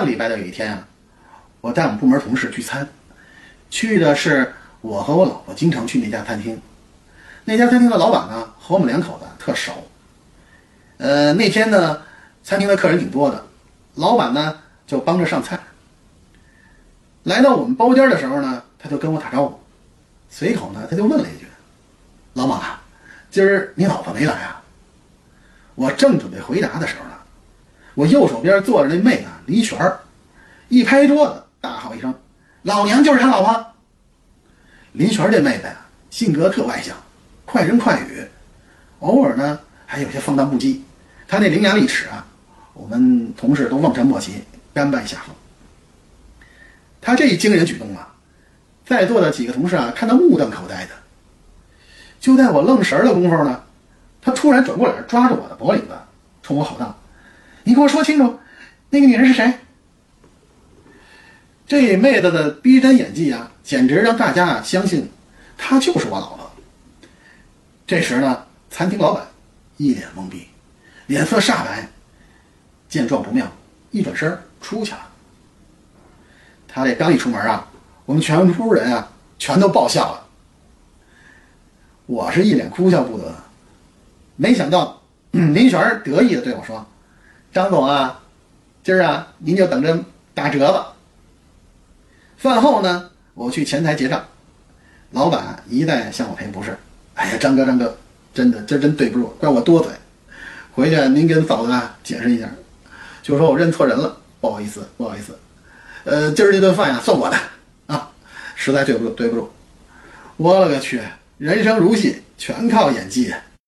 上礼拜的有一天啊，我带我们部门同事聚餐，去的是我和我老婆经常去那家餐厅。那家餐厅的老板呢，和我们两口子特熟。呃，那天呢，餐厅的客人挺多的，老板呢就帮着上菜。来到我们包间的时候呢，他就跟我打招呼，随口呢他就问了一句：“老马，今儿你老婆没来啊？”我正准备回答的时候呢，我右手边坐着那妹子李璇儿，一拍桌子大吼一声：“老娘就是他老婆！”林璇儿这妹子呀，性格特外向，快人快语，偶尔呢还有些放荡不羁。她那伶牙俐齿啊，我们同事都望尘莫及，甘拜下风。她这一惊人举动啊，在座的几个同事啊看得目瞪口呆的。就在我愣神的功夫呢，她突然转过脸，抓着我的脖领子，冲我吼道：“你给我说清楚，那个女人是谁？”这妹子的逼真演技啊，简直让大家啊相信她就是我老婆。这时呢，餐厅老板一脸懵逼，脸色煞白，见状不妙，一转身出去了。他这刚一出门啊，我们全屋人啊全都爆笑了。我是一脸哭笑不得，没想到林璇得意的对我说：“张总啊，今儿啊您就等着打折吧。”饭后呢，我去前台结账，老板一再向我赔不是。哎呀，张哥，张哥，真的，这真对不住，怪我多嘴。回去您跟嫂子解释一下，就说我认错人了，不好意思，不好意思。呃，今儿这顿饭呀，算我的啊，实在对不住，对不住。我勒个去，人生如戏，全靠演技。